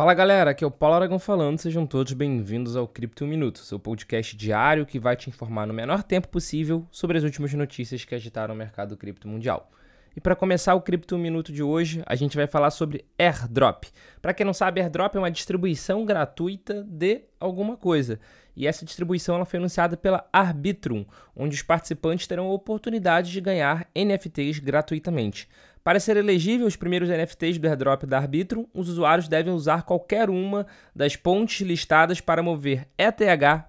Fala galera, aqui é o Paulo Aragão falando, sejam todos bem-vindos ao Cripto Minuto, seu podcast diário que vai te informar no menor tempo possível sobre as últimas notícias que agitaram o mercado cripto mundial. E para começar o Cripto Minuto de hoje, a gente vai falar sobre airdrop. Para quem não sabe, airdrop é uma distribuição gratuita de alguma coisa. E essa distribuição ela foi anunciada pela Arbitrum, onde os participantes terão a oportunidade de ganhar NFTs gratuitamente. Para ser elegível os primeiros NFTs do airdrop da Arbitrum, os usuários devem usar qualquer uma das pontes listadas para mover ETH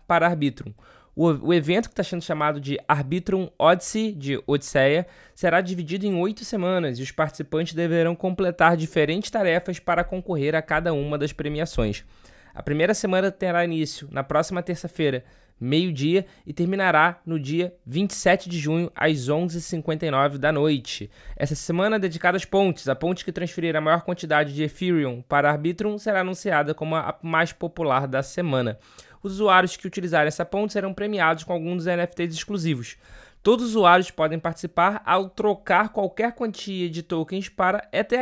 para Arbitrum. O, o evento, que está sendo chamado de Arbitrum Odyssey, de Odisseia, será dividido em oito semanas e os participantes deverão completar diferentes tarefas para concorrer a cada uma das premiações. A primeira semana terá início na próxima terça-feira, meio-dia, e terminará no dia 27 de junho, às 11h59 da noite. Essa semana dedicada às pontes, a ponte que transferir a maior quantidade de Ethereum para Arbitrum será anunciada como a mais popular da semana. Os usuários que utilizarem essa ponte serão premiados com alguns dos NFTs exclusivos. Todos os usuários podem participar ao trocar qualquer quantia de tokens para ETH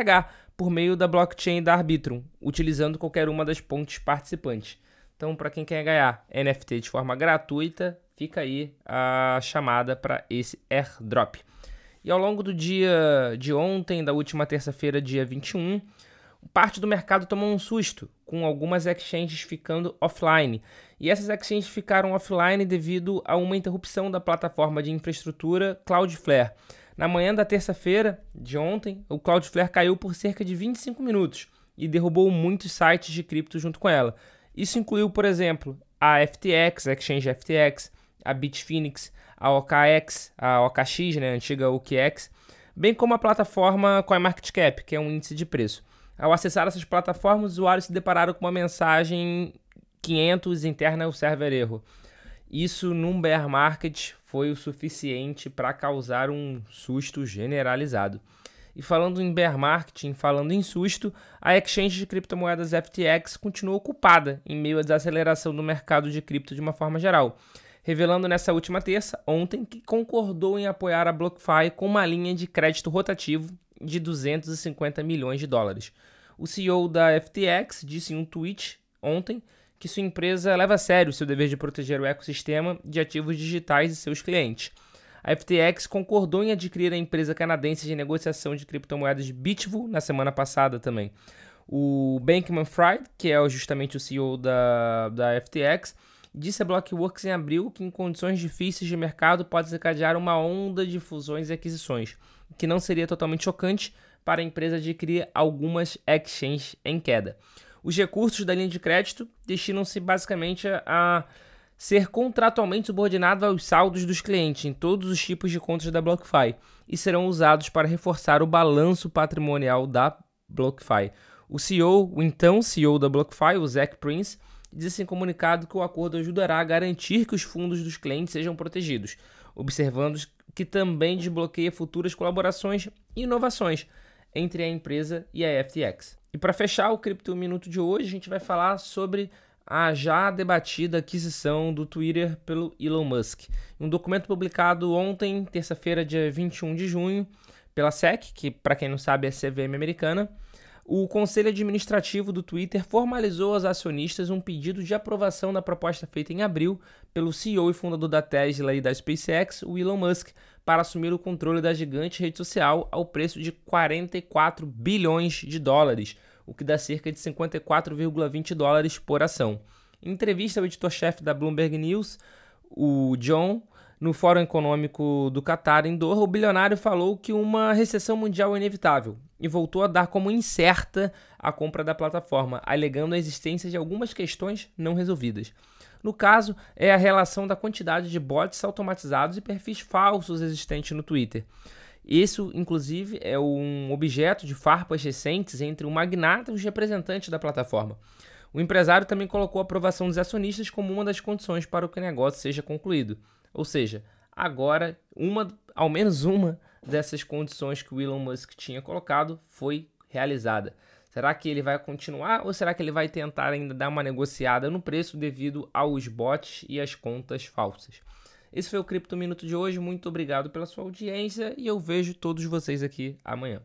por meio da blockchain da Arbitrum, utilizando qualquer uma das pontes participantes. Então, para quem quer ganhar NFT de forma gratuita, fica aí a chamada para esse airdrop. E ao longo do dia de ontem, da última terça-feira, dia 21, parte do mercado tomou um susto, com algumas exchanges ficando offline. E essas exchanges ficaram offline devido a uma interrupção da plataforma de infraestrutura Cloudflare. Na manhã da terça-feira de ontem, o Cloudflare caiu por cerca de 25 minutos e derrubou muitos sites de cripto junto com ela. Isso incluiu, por exemplo, a FTX, a Exchange FTX, a Bitfinex, a OKX, a OKX, né, a antiga OKX, bem como a plataforma CoinMarketCap, que é um índice de preço. Ao acessar essas plataformas, os usuários se depararam com uma mensagem 500 interna o server erro. Isso num bear market foi o suficiente para causar um susto generalizado. E falando em bear marketing, falando em susto, a exchange de criptomoedas FTX continua ocupada em meio à desaceleração do mercado de cripto de uma forma geral, revelando nessa última terça, ontem, que concordou em apoiar a BlockFi com uma linha de crédito rotativo de 250 milhões de dólares. O CEO da FTX disse em um tweet ontem que sua empresa leva a sério seu dever de proteger o ecossistema de ativos digitais de seus clientes a FTX concordou em adquirir a empresa canadense de negociação de criptomoedas Bitvo na semana passada também. O Bankman Fried, que é justamente o CEO da, da FTX, disse a Blockworks em abril que em condições difíceis de mercado pode desencadear uma onda de fusões e aquisições, que não seria totalmente chocante para a empresa adquirir algumas exchanges em queda. Os recursos da linha de crédito destinam-se basicamente a ser contratualmente subordinado aos saldos dos clientes em todos os tipos de contas da BlockFi e serão usados para reforçar o balanço patrimonial da BlockFi. O CEO, o então CEO da BlockFi, o Zach Prince, disse em comunicado que o acordo ajudará a garantir que os fundos dos clientes sejam protegidos, observando que também desbloqueia futuras colaborações e inovações entre a empresa e a FTX. E para fechar o Cripto Minuto de hoje, a gente vai falar sobre a já debatida aquisição do Twitter pelo Elon Musk. Um documento publicado ontem, terça-feira, dia 21 de junho, pela SEC, que para quem não sabe é a CVM americana, o Conselho Administrativo do Twitter formalizou aos acionistas um pedido de aprovação da proposta feita em abril pelo CEO e fundador da Tesla e da SpaceX, o Elon Musk, para assumir o controle da gigante rede social ao preço de 44 bilhões de dólares, o que dá cerca de 54,20 dólares por ação. Em entrevista ao editor-chefe da Bloomberg News, o John, no Fórum Econômico do Qatar, em Doha, o bilionário falou que uma recessão mundial é inevitável e voltou a dar como incerta a compra da plataforma, alegando a existência de algumas questões não resolvidas. No caso, é a relação da quantidade de bots automatizados e perfis falsos existentes no Twitter. Isso, inclusive, é um objeto de farpas recentes entre o magnata e os representantes da plataforma. O empresário também colocou a aprovação dos acionistas como uma das condições para que o negócio seja concluído. Ou seja, agora, uma, ao menos uma dessas condições que o Elon Musk tinha colocado foi realizada. Será que ele vai continuar ou será que ele vai tentar ainda dar uma negociada no preço devido aos bots e às contas falsas? Esse foi o Cripto Minuto de hoje. Muito obrigado pela sua audiência e eu vejo todos vocês aqui amanhã.